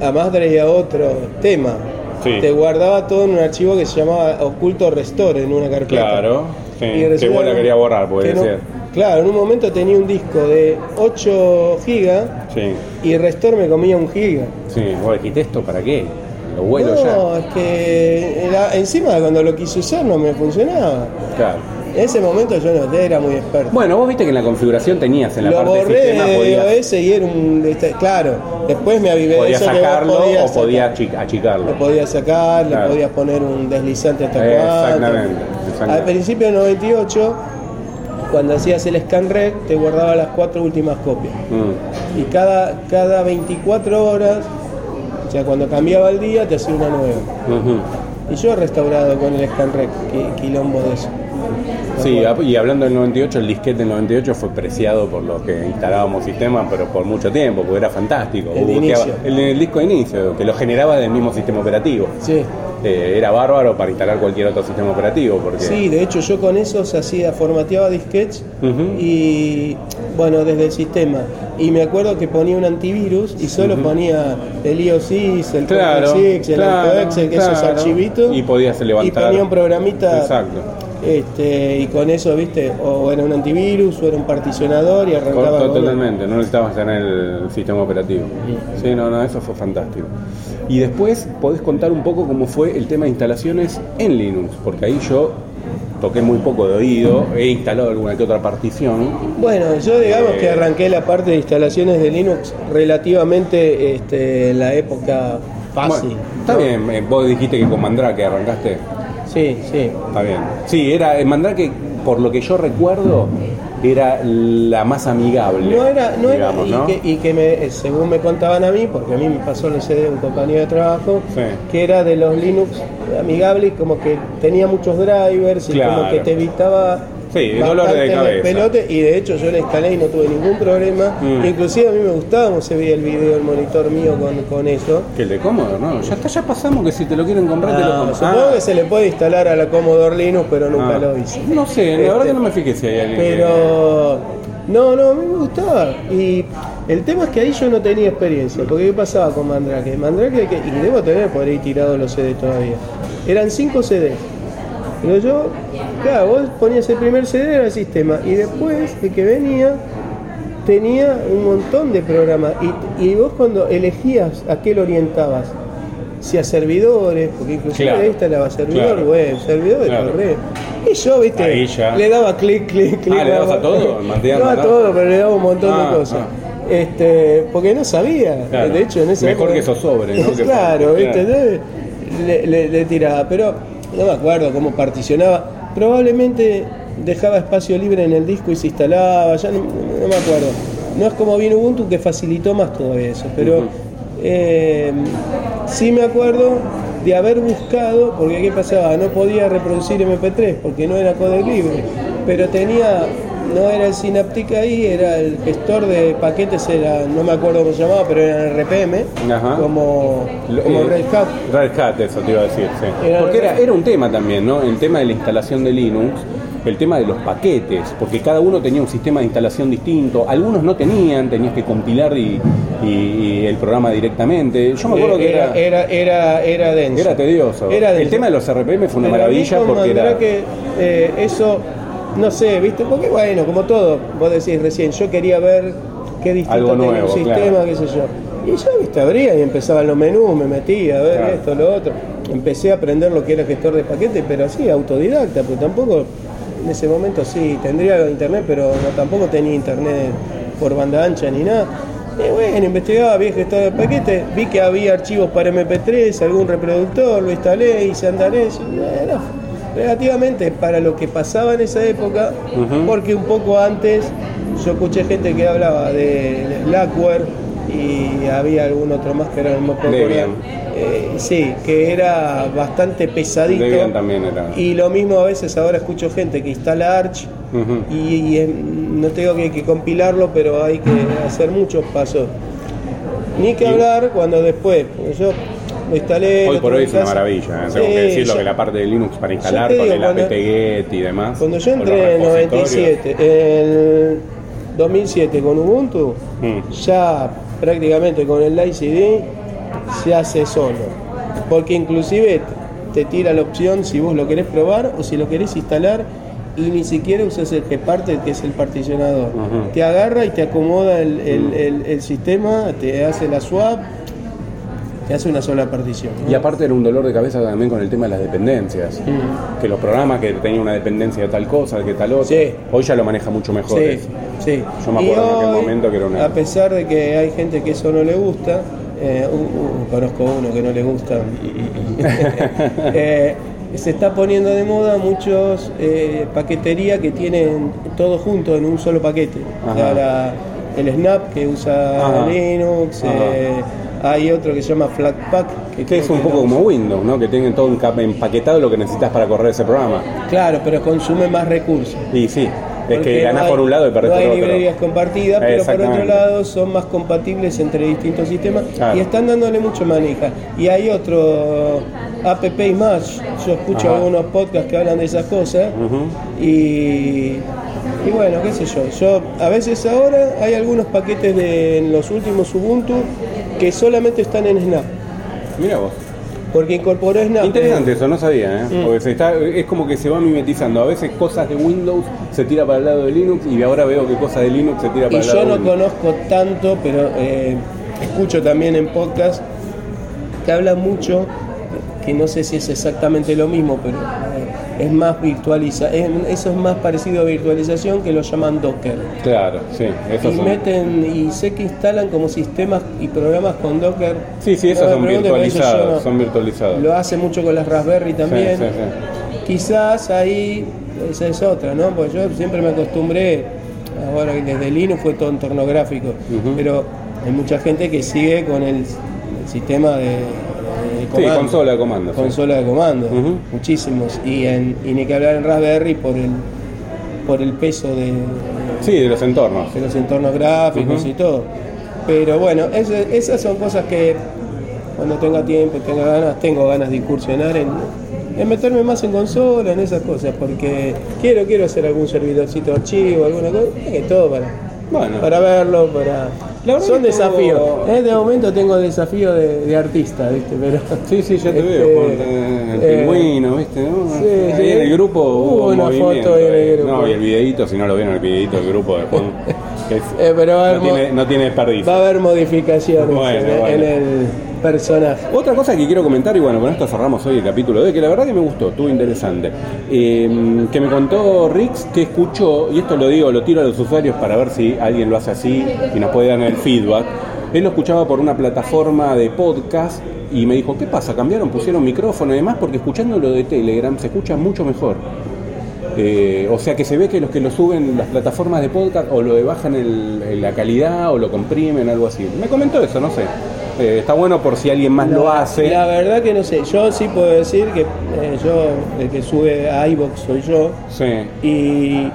además traía otro tema. Sí. Te guardaba todo en un archivo que se llamaba oculto restore en una carpeta. Claro, sí. Y Que vos la querías borrar, porque que no- decía- Claro, en un momento tenía un disco de 8 gigas Sí, y Restore me comía un giga. sí. Vos dijiste esto para qué? Lo vuelo no, es que era- encima cuando lo quise usar no me funcionaba. ya. Claro. En ese momento yo no era muy experto. Bueno, vos viste que en la configuración tenías en la lo parte borré de sistema de podías, iOS y era un. este, Claro, después me avivé podías eso que sacarlo podías o podías sacar. achi- achicarlo. Lo podías sacar, Claro. le podías poner un deslizante hasta Exactamente, exactamente. Al principio del 98, cuando hacías el scan rec, te guardaba las cuatro últimas copias. Mm. Y cada, cada 24 horas, o sea, cuando cambiaba el día, te hacía una nueva. Y yo he restaurado con el scan qui- quilombo de eso. Sí, y hablando del 98, el disquete del 98 fue preciado por los que instalábamos sistemas, pero por mucho tiempo, porque era fantástico. El de Buscaba- inicio. El, el disco de inicio, que lo generaba del mismo sistema operativo. Sí. Eh, era bárbaro para instalar cualquier otro sistema operativo, porque... Sí, de hecho yo con eso se hacía, formateaba disquetes Ujú. y bueno, desde el sistema. Y me acuerdo que ponía un antivirus y solo ponía el IOSIS, el Claro, el claro, esos claro. archivitos. Y podías levantar. Y ponía un programita. Exacto. Este, y con eso, viste, o era un antivirus o era un particionador y arrancaba con- Totalmente, no necesitabas tener el sistema operativo. Sí, no, no, eso fue fantástico. Y después podés contar un poco cómo fue el tema de instalaciones en Linux, porque ahí yo toqué muy poco de oído, he instalado alguna que otra partición. Bueno, yo digamos Eh, que arranqué la parte de instalaciones de Linux relativamente este, en la época fácil. Bueno, está ¿no? bien, eh, vos dijiste que con Mandrake arrancaste. Sí, sí. Está bien. Sí, era eh, Mandrake, por lo que yo recuerdo, era la más amigable. No era, no era- y, ¿no? que, y que me, según me contaban a mí, porque a mí me pasó el CD de un compañero de trabajo, Sí. que era de los Linux amigables, como que tenía muchos drivers y como que te evitaba Sí, dolor de cabeza. pelote, y de hecho yo la instalé y no tuve ningún problema. Mm. Inclusive a mí me gustaba cómo se veía el video, el monitor mío con, con eso. Que el de Commodore, ¿no? Ya está, ya pasamos que si te lo quieren comprar, te lo Ah, compran. supongo Ah. que se le puede instalar a la Commodore Linux, pero nunca Ah. lo hice. No sé, la verdad Este, que no me fijé si hay alguien. que- Pero no, no, a mí me gustaba. Y el tema es que ahí yo no tenía experiencia. Porque ¿qué pasaba con Mandrake? Mandrake, que- y debo tener por ahí tirado los CDs todavía. Eran 5 CDs. Pero yo, claro, vos ponías el primer CD era el sistema. Y después, el que venía, tenía un montón de programas. Y, y vos cuando elegías a qué lo orientabas, si a servidores, porque inclusive Claro. ahí instalaba servidor Claro. web, servidor de Claro. correo. Y yo, viste, le daba clic, clic, clic. Ah, ¿le dabas daba- a todo? ¿Mantenías No a todo, pero le daba un montón Ah, de cosas. ah. Este, porque no sabía. De hecho, en ese Mejor que ¿no? Que- claro, viste, le- le tiraba, pero no me acuerdo cómo particionaba. Probablemente dejaba espacio libre en el disco y se instalaba, ya no, no me acuerdo. No es como vino Ubuntu que facilitó más todo eso, pero eh, sí me acuerdo de haber buscado, porque qué pasaba, no podía reproducir MP3 porque no era código libre, pero tenía, no era el Synaptic ahí, era el gestor de paquetes, era, no me acuerdo cómo se llamaba, pero era el RPM, Ajá. como, eh, Red Hat. Red Hat, eso te iba a decir, sí. Era porque era, era un tema también, ¿no? El tema de la instalación de Linux, el tema de los paquetes, porque cada uno tenía un sistema de instalación distinto, algunos no tenían, tenías que compilar y, y- y el programa directamente. Yo me acuerdo que era, era, era, era denso. era tedioso. Era el tema de los RPM fue una Pero maravilla porque era... Mandrake, eh, eso, no sé, ¿viste? Porque bueno, como todo, vos decís recién, yo quería ver qué distinto tenía un sistema, claro. qué sé yo. Y yo, viste, abría y empezaban los menús, me metía a ver Claro. esto, lo otro. Empecé a aprender lo que era gestor de paquetes, pero así, autodidacta, porque tampoco, en ese momento sí, tendría internet, pero no, tampoco tenía internet por banda ancha ni nada. Y bueno, investigaba, vi gestor de paquetes, vi que había archivos para MP3, algún reproductor, lo instalé, hice andar eso. Era relativamente para lo que pasaba en esa época, porque un poco antes yo escuché gente que hablaba de, Blackware y había algún otro más que era no. Eh, sí, que era bastante pesadito. Era. Y lo mismo a veces ahora escucho gente que instala Arch y, y, no tengo que, que compilarlo, pero hay que hacer muchos pasos. Ni que hablar cuando después, yo lo instalé. Hoy por hoy es una maravilla, ¿eh? Sí, tengo que decirlo yo- que la parte de Linux para instalar te con digo, el apt-get y demás. Cuando yo entré en el repositorios. 97, en 2007 con Ubuntu, Mm. ya prácticamente con el Live CD se hace solo. Porque inclusive te tira la opción si vos lo querés probar o si lo querés instalar y ni siquiera usas el Gparte que es el particionador. Te agarra y te acomoda el, el- el- el sistema, te hace la swap, te hace una sola partición. ¿no? Y aparte era un dolor de cabeza también con el tema de las dependencias. Mm. Que los programas que tenían una dependencia de tal cosa, de que tal otra. Sí. Hoy ya lo maneja mucho mejor. Sí, eso. sí. Yo me acuerdo en aquel hoy, momento que era una- A pesar de que hay gente que eso no le gusta, eh, uh, uh, conozco uno que no le gusta, eh, se está poniendo de moda muchos eh, paquetería que tienen todo junto en un solo paquete. O sea, Ajá. la- el Snap que usa Ajá. Linux, Ajá. Hay otro que se llama Flatpak. Que es un poco no- como Windows, ¿no? Que tienen todo enca- empaquetado lo que necesitas para correr ese programa. Claro, pero consume más recursos. Y sí, es que ganás no por un lado y perdés no por hay librerías compartidas, pero por otro lado son más compatibles entre distintos sistemas Claro. y están dándole mucho maneja. Y hay otro app y más. Yo escucho Ajá. algunos podcasts que hablan de esas cosas y, y bueno, qué sé yo. Yo a veces ahora hay algunos paquetes de en los últimos Ubuntu que solamente están en Snap. Mira vos. Porque incorporó Snap. Interesante eso, no sabía, ¿eh? Mm. Porque se está, es como que se va mimetizando. A veces cosas de Windows se tira para el lado de Linux y ahora veo que cosas de Linux se tira Y para el lado yo no de Windows. conozco tanto, pero eh, escucho también en podcast que hablan mucho, que no sé si es exactamente lo mismo, pero eh, es más virtualiza, es- eso es más parecido a virtualización que lo llaman Docker. Claro, sí, Y esos son. meten, y sé que instalan como sistemas y programas con Docker. Sí, sí, esos No son porque eso virtualizados, no- son virtualizados. Lo hace mucho con las Raspberry también. Sí, sí, Quizás ahí esa es otra, ¿no? Porque yo siempre me acostumbré, ahora que desde Linux fue todo entorno gráfico, pero hay mucha gente que sigue con el, el sistema de, Sí, consola de comando. sí. Consola de comando, muchísimos. Y, en, y ni que hablar en Raspberry por el, por el peso de, Sí, de los entornos. de los entornos gráficos y todo. Pero bueno, esas son cosas que cuando tenga tiempo, tenga ganas, tengo ganas de incursionar en, en meterme más en consola, en esas cosas, porque quiero, quiero hacer algún servidorcito de archivo, alguna cosa, que todo para, Bueno. para verlo, para. Son desafíos. todo- En este momento tengo desafío de, de artista, ¿viste? Pero. Sí, sí, ya te Este, veo. Eh, el eh, pingüino, ¿viste? ¿no? sí, ahí sí. en el grupo Hubo una foto en el eh. grupo. No, y el videito, si no lo vieron, el videito del grupo de Juan. que es- Eh, pero no, tiene, no tiene desperdicio. Va a haber modificaciones Bueno, en, bueno. en el personaje. Otra cosa que quiero comentar, y bueno, con esto cerramos hoy el capítulo de que la verdad que me gustó, estuvo interesante. Eh, que me contó Rix que escuchó, y esto lo digo, lo tiro a los usuarios para ver si alguien lo hace así y nos puede dar el feedback. Él lo escuchaba por una plataforma de podcast y me dijo, ¿qué pasa? ¿Cambiaron? ¿Pusieron micrófono y demás? Porque escuchando lo de Telegram se escucha mucho mejor. Eh, o sea que se ve que los que lo suben las plataformas de podcast o lo bajan el- la calidad o lo comprimen, algo así. Me comentó eso, no sé. Eh, está bueno por si alguien más lo hace. La verdad que no sé. Yo sí puedo decir que eh, yo, el que sube a iBox soy yo. Sí. Y.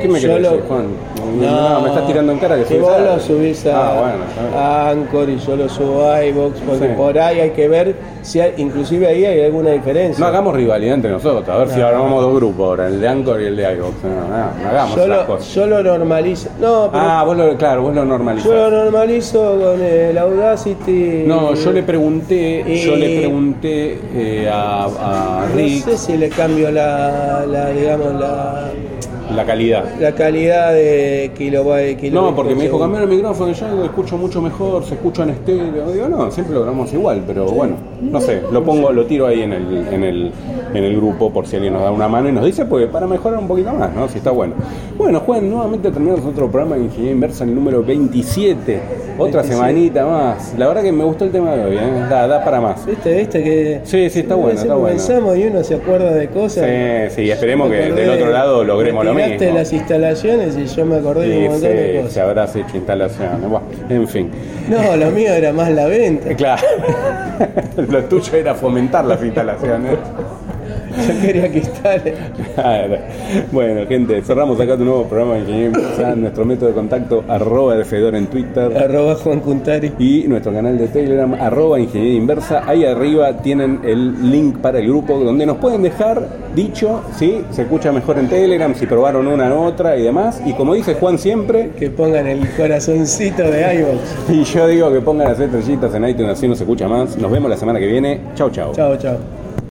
¿Qué me yo querés lo- decir, Juan? No, me estás tirando en cara que subís vos a- lo subís a, Ah, bueno, a Anchor y yo lo subo a iBox, porque Sí. por ahí hay que ver si hay, inclusive ahí hay alguna diferencia. No hagamos rivalidad entre nosotros, a ver si armamos dos grupos ahora, el de Anchor y el de iVoox. No, no, no hagamos yo, lo, cosas. yo lo normalizo. No, pero Ah, vos lo, claro, vos lo yo normalizás. lo normalizo con el Audacity. No, yo le pregunté, yo le pregunté eh, a, a No Rick sé si le cambio la, la digamos, la, la calidad. la calidad de kilobyte. kilobyte No, porque por me dijo cambiar el micrófono y yo lo escucho mucho mejor, se escucha en estéreo. Digo, no, siempre lo grabamos igual, pero bueno, no sé, lo pongo, lo tiro ahí en el, en el, en el grupo por si alguien nos da una mano y nos dice, pues para mejorar un poquito más, ¿no? Si está bueno. Bueno, Juan, nuevamente terminamos otro programa de Ingeniería Inversa, el número 27. Otra 27. semanita más. La verdad que me gustó el tema de hoy, ¿eh? da, da para más. ¿Viste, viste que Sí, sí, está bueno, está siempre bueno. y uno se acuerda de cosas. Sí, sí, esperemos que del otro lado logremos lo mismo. las instalaciones y yo me acordé de un Sí, montón de sí, cosas. se habrás hecho instalaciones. Bueno, en fin. No, lo mío era más la venta. Claro. Lo tuyo era fomentar las instalaciones. Yo quería que. Claro. Bueno, gente, cerramos acá tu nuevo programa de Ingeniería Inversa. Nuestro método de contacto, arroba Fedor en Twitter. Arroba Juan Cuntari. Y nuestro canal de Telegram, arroba Ingeniería Inversa. Ahí arriba tienen el link para el grupo donde nos pueden dejar dicho si se escucha mejor en Telegram, si probaron una u otra y demás. Y como dice Juan siempre, Que pongan el corazoncito de iVoox. y yo digo que pongan las estrellitas en iTunes así no se escucha más. Nos vemos la semana que viene. Chau, chau. Chao, chao.